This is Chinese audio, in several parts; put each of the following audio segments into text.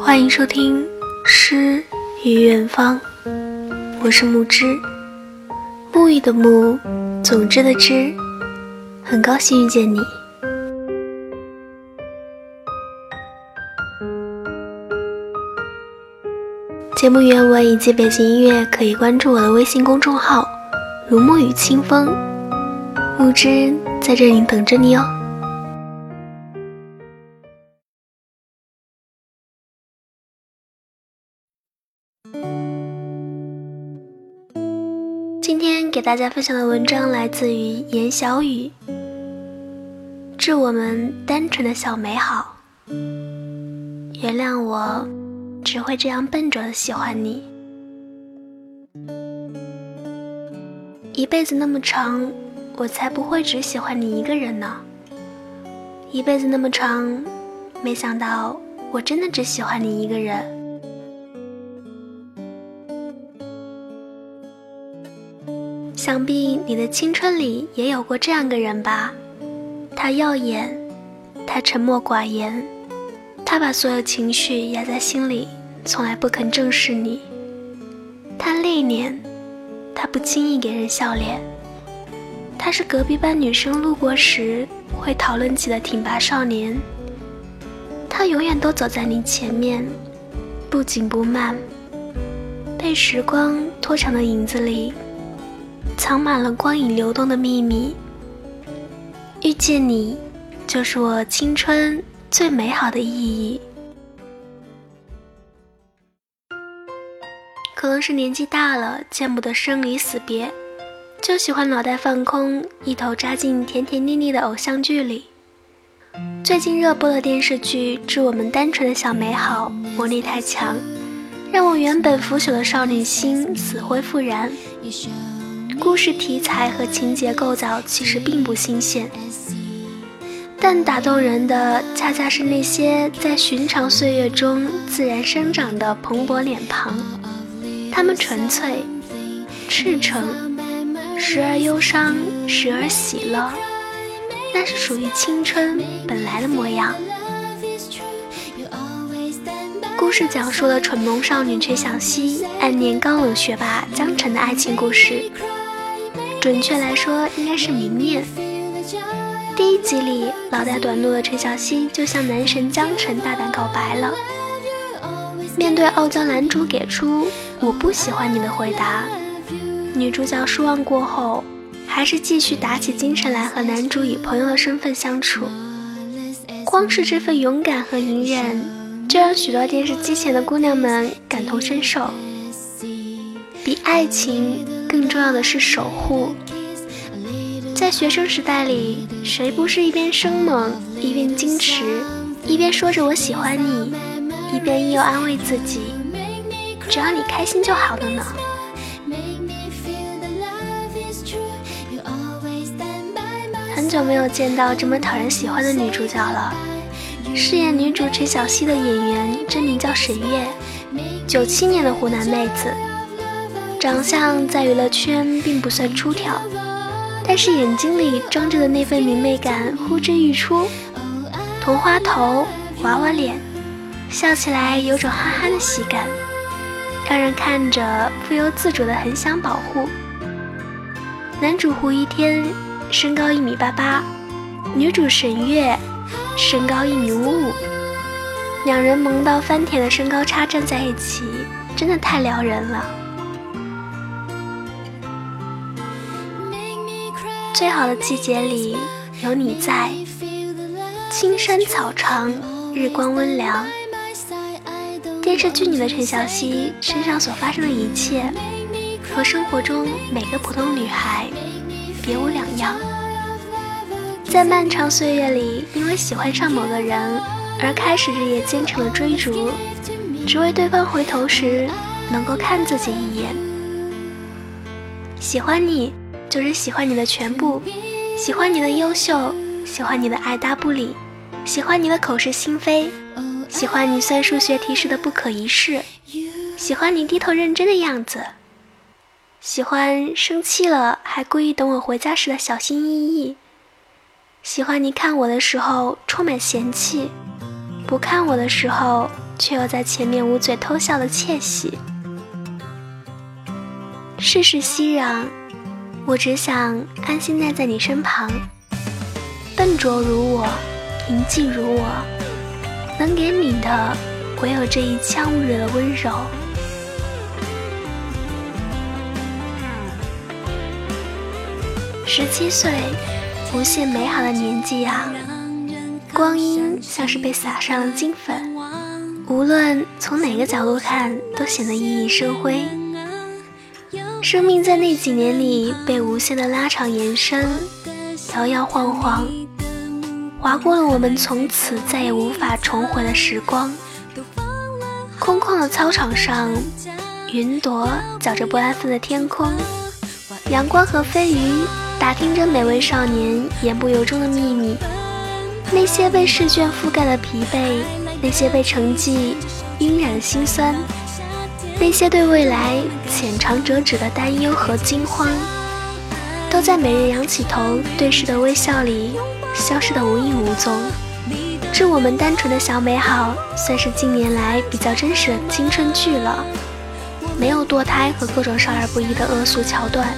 欢迎收听《诗与远方》，我是木之，沐浴的沐，总之的之，很高兴遇见你。节目原文以及背景音乐可以关注我的微信公众号“如沐雨清风”，木之在这里等着你哦。给大家分享的文章来自于严小雨，致我们单纯的小美好。原谅我，只会这样笨拙的喜欢你。一辈子那么长，我才不会只喜欢你一个人呢。一辈子那么长，没想到我真的只喜欢你一个人。想必你的青春里也有过这样个人吧？他耀眼，他沉默寡言，他把所有情绪压在心里，从来不肯正视你。他内敛，他不轻易给人笑脸。他是隔壁班女生路过时会讨论起的挺拔少年。他永远都走在你前面，不紧不慢，被时光拖长的影子里。藏满了光影流动的秘密。遇见你，就是我青春最美好的意义。可能是年纪大了，见不得生离死别，就喜欢脑袋放空，一头扎进甜甜腻腻的偶像剧里。最近热播的电视剧《致我们单纯的小美好》，魔力太强，让我原本腐朽的少女心死灰复燃。故事题材和情节构造其实并不新鲜，但打动人的恰恰是那些在寻常岁月中自然生长的蓬勃脸庞。他们纯粹、赤诚，时而忧伤，时而喜乐，那是属于青春本来的模样。故事讲述了蠢萌少女崔小希暗恋高冷学霸江辰的爱情故事。准确来说，应该是明恋。第一集里，脑袋短路的陈小希就向男神江辰大胆告白了。面对傲娇男主给出“我不喜欢你”的回答，女主角失望过后，还是继续打起精神来和男主以朋友的身份相处。光是这份勇敢和隐忍，就让许多电视机前的姑娘们感同身受。比爱情。更重要的是守护。在学生时代里，谁不是一边生猛，一边矜持，一边说着我喜欢你，一边又安慰自己，只要你开心就好了呢？很久没有见到这么讨人喜欢的女主角了。饰演女主陈小希的演员真名叫沈月，九七年的湖南妹子。长相在娱乐圈并不算出挑，但是眼睛里装着的那份明媚感呼之欲出。童花头，娃娃脸，笑起来有种憨憨的喜感，让人看着不由自主的很想保护。男主胡一天身高一米八八，女主沈月身高一米五五，两人萌到翻天的身高差站在一起，真的太撩人了。最好的季节里有你在，青山草长，日光温凉。电视剧里的陈小希身上所发生的一切，和生活中每个普通女孩别无两样。在漫长岁月里，因为喜欢上某个人而开始日夜兼程的追逐，只为对方回头时能够看自己一眼。喜欢你。就是喜欢你的全部，喜欢你的优秀，喜欢你的爱答不理，喜欢你的口是心非，喜欢你算数学题时的不可一世，喜欢你低头认真的样子，喜欢生气了还故意等我回家时的小心翼翼，喜欢你看我的时候充满嫌弃，不看我的时候，却又在前面捂嘴偷笑的窃喜。世事熙攘，我只想安心待在你身旁。笨拙如我，淫迹如我，能给你的唯有这一腔无惹的温柔。十七岁，无限美好的年纪啊！光阴像是被撒上了金粉，无论从哪个角度看，都显得熠熠生辉。生命在那几年里被无限的拉长延伸，摇摇晃晃，划过了我们从此再也无法重回的时光。空旷的操场上，云朵搅着不安分的天空，阳光和飞鱼打听着每位少年言不由衷的秘密。那些被试卷覆盖的疲惫，那些被成绩晕染的心酸，那些对未来浅尝辄止的担忧和惊慌，都在每日仰起头对视的微笑里消失得无影无踪。致我们单纯的小美好，算是近年来比较真实的青春剧了，没有堕胎和各种少儿不宜的恶俗桥段。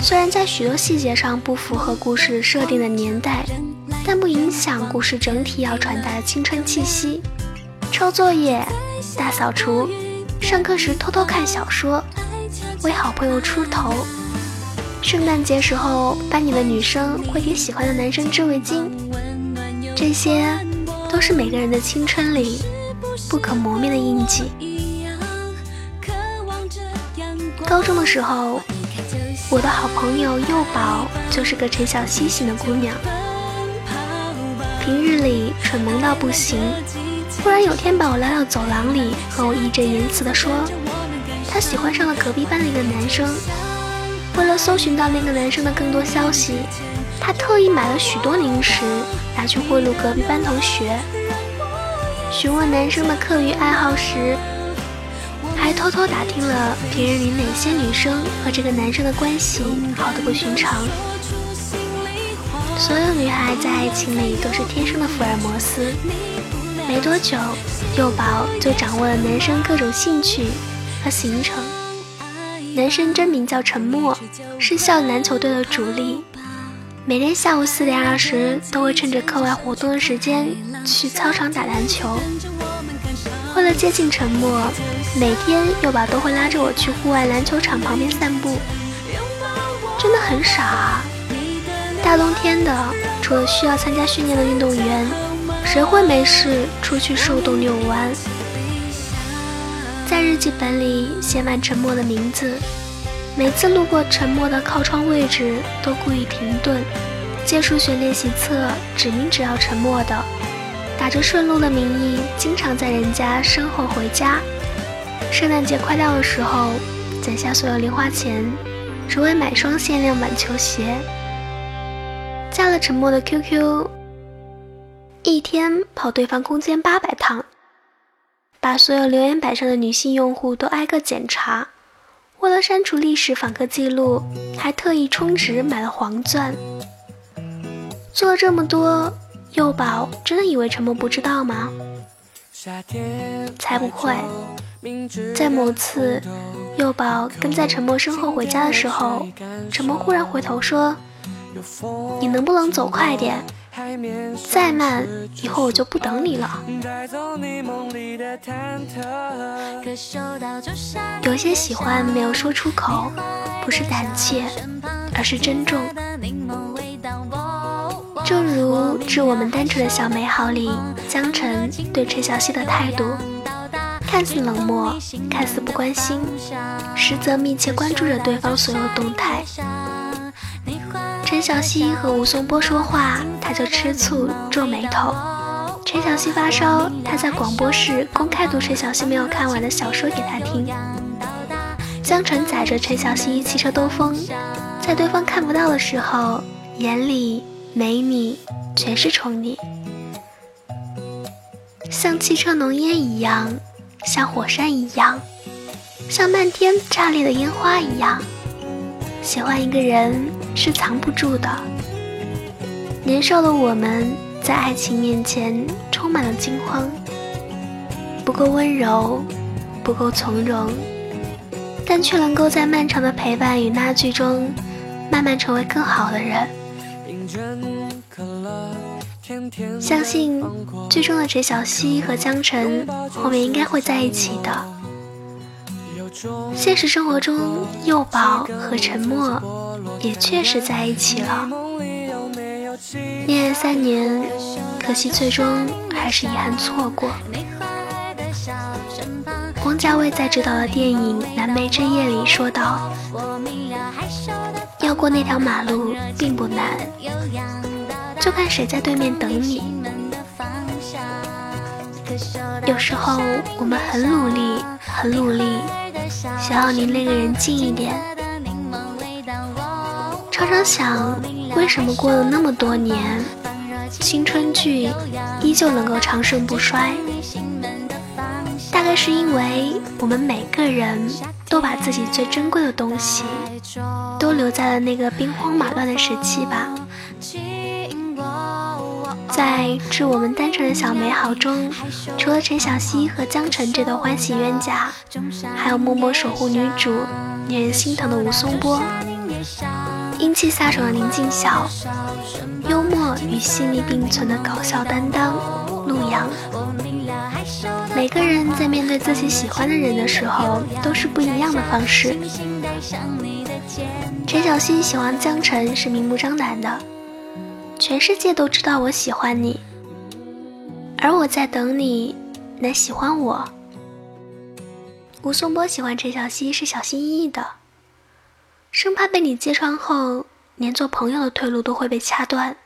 虽然在许多细节上不符合故事设定的年代。但不影响故事整体要传达的青春气息。抄作业、大扫除、上课时偷偷看小说、为好朋友出头、圣诞节时候班里的女生会给喜欢的男生织围巾，这些都是每个人的青春里不可磨灭的印记。高中的时候，我的好朋友幼宝就是个陈小希型的姑娘。平日里蠢萌到不行，忽然有天把我拉到走廊里，和我义正言辞地说，他喜欢上了隔壁班的一个男生。为了搜寻到那个男生的更多消息，他特意买了许多零食，拿去贿赂隔壁班同学。询问男生的课余爱好时，还偷偷打听了平日里哪些女生和这个男生的关系好的不寻常。所有女孩在爱情里都是天生的福尔摩斯。没多久，幼宝就掌握了男生各种兴趣和行程。男生真名叫陈默，是校篮球队的主力。每天下午四点二十，都会趁着课外活动的时间去操场打篮球。为了接近陈默，每天幼宝都会拉着我去户外篮球场旁边散步。真的很傻。大冬天的，除了需要参加训练的运动员，谁会没事出去受冻遛弯？在日记本里写满沉默的名字，每次路过沉默的靠窗位置，都故意停顿，借数学练习册指明只要沉默的，打着顺路的名义，经常在人家身后回家。圣诞节快到的时候，攒下所有零花钱，只为买双限量版球鞋。加了沉默的 QQ，一天跑对方空间八百趟，把所有留言板上的女性用户都挨个检查。为了删除历史访客记录，还特意充值买了黄钻。做了这么多，幼宝真的以为沉默不知道吗？才不会。在某次幼宝跟在沉默身后回家的时候，沉默忽然回头说。你能不能走快点？再慢，以后我就不等你了。有些喜欢没有说出口，不是胆怯，而是珍重。正如《致我们单纯的小美好》里，江晨对陈小希的态度，看似冷漠，看似不关心，实则密切关注着对方所有动态。陈小希和吴松波说话，他就吃醋皱眉头；陈小希发烧，他在广播室公开读陈小希没有看完的小说给他听。江晨载着陈小希骑车兜风，在对方看不到的时候，眼里没你全是宠你，像汽车浓烟一样，像火山一样，像漫天炸裂的烟花一样。喜欢一个人是藏不住的。年少的我们在爱情面前充满了惊慌，不够温柔，不够从容，但却能够在漫长的陪伴与拉锯中，慢慢成为更好的人。相信剧中的陈小希和江辰后面应该会在一起的。现实生活中，幼宝和陈默也确实在一起了。恋爱三年，可惜最终还是遗憾错过。王家卫在执导的电影《蓝莓之夜》里说道：“要过那条马路并不难。”就看谁在对面等你。有时候我们很努力，很努力，想要离那个人近一点。常常想，为什么过了那么多年，青春剧依旧能够长盛不衰？大概是因为我们每个人都把自己最珍贵的东西，都留在了那个兵荒马乱的时期吧。在《致我们单纯的小美好》中，除了陈小希和江辰这对欢喜冤家，还有默默守护女主、令人心疼的吴松波，英气飒爽的宁静晓，幽默与细腻并存的搞笑担当陆阳。每个人在面对自己喜欢的人的时候，都是不一样的方式。陈小希喜欢江辰是明目张胆的。全世界都知道我喜欢你，而我在等你来喜欢我。吴松波喜欢陈小希是小心翼翼的，生怕被你揭穿后，连做朋友的退路都会被掐断，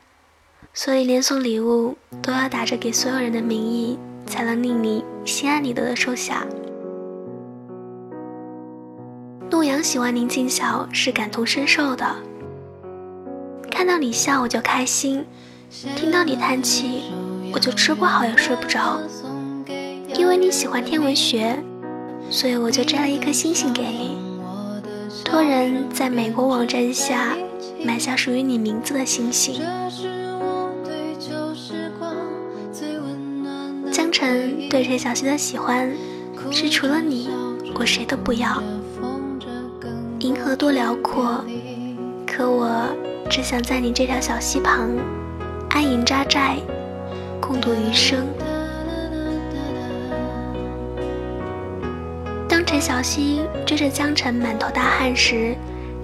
所以连送礼物都要打着给所有人的名义，才能令你心安理得的收下。陆阳喜欢林静晓是感同身受的。看到你笑我就开心，听到你叹气我就吃不好也睡不着。因为你喜欢天文学，所以我就摘了一颗星星给你，托人在美国网站下买下属于你名字的星星。江辰对陈小希的喜欢是除了你，我谁都不要。银河多辽阔，可我。只想在你这条小溪旁安营扎寨，共度余生。当陈小希追着江辰满头大汗时，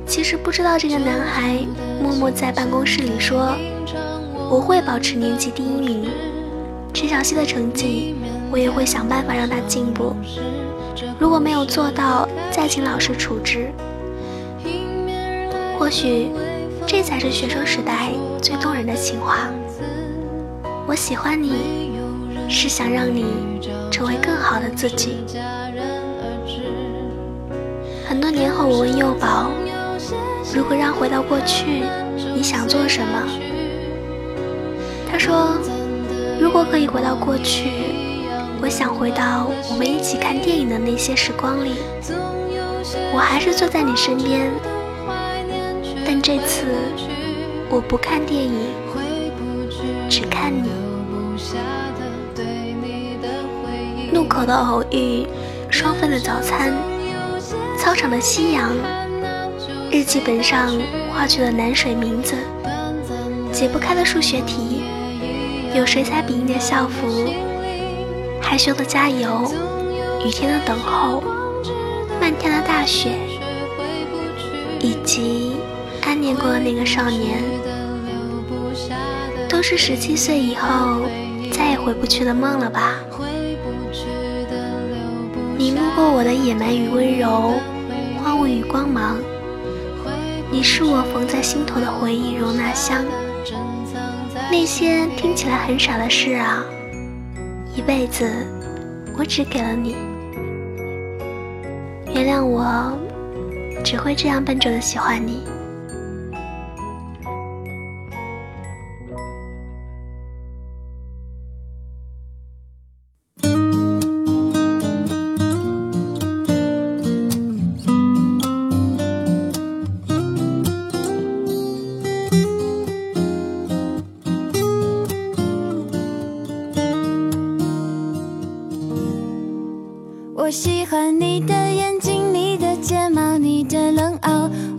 其实不知道这个男孩默默在办公室里说：“我会保持年级第一名。陈小希的成绩，我也会想办法让他进步。如果没有做到，再请老师处置。或许。”这才是学生时代最动人的情话。我喜欢你，是想让你成为更好的自己。很多年后，我问幼宝：“如果让回到过去，你想做什么？”他说：“如果可以回到过去，我想回到我们一起看电影的那些时光里，我还是坐在你身边。”但这次我不看电影，只看你。路口的偶遇，双份的早餐，操场的夕阳，日记本上画去了南水名字，解不开的数学题，有水彩笔印的校服，害羞的加油，雨天的等候，漫天的大雪，以及。暗恋过的那个少年，都是十七岁以后再也回不去的梦了吧？你路过我的野蛮与温柔，荒芜与光芒。你是我缝在心头的回忆容纳箱。那些听起来很傻的事啊，一辈子我只给了你。原谅我，只会这样笨拙的喜欢你。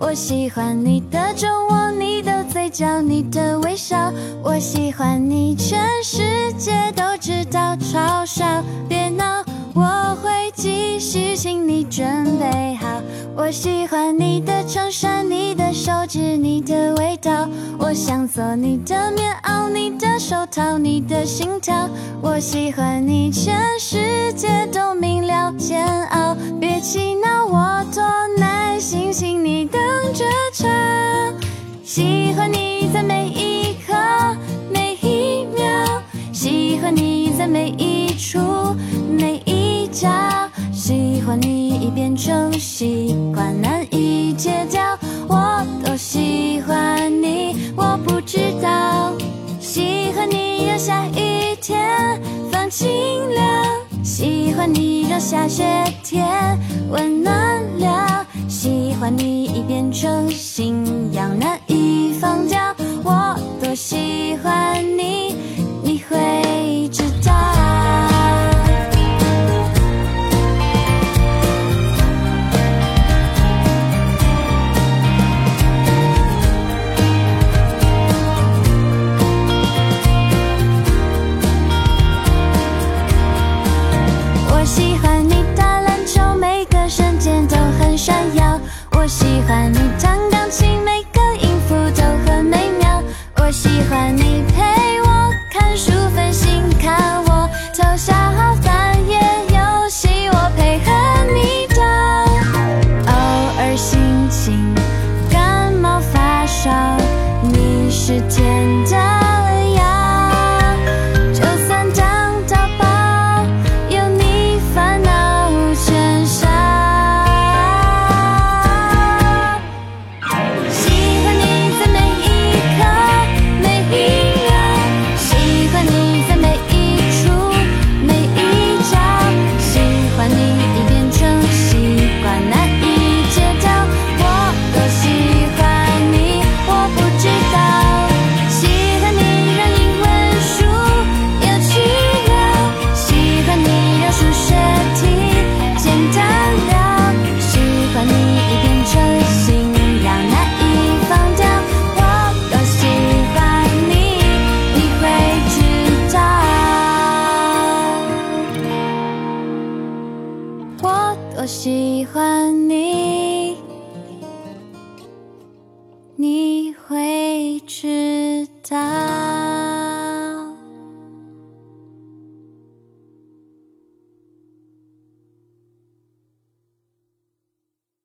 我喜欢你的酒窝，你的嘴角，你的微笑。我喜欢你，全我喜欢你的衬衫，你的手指，你的味道。我想做你的棉袄，你的手套，你的心跳。我喜欢你，全世界都明了。煎熬，别气恼，我多耐心，请你等着瞧。喜欢你在每一刻每一秒，喜欢你在每一处每一角，喜欢你已变成习你让下雪天温暖了，喜欢你已变成信仰，难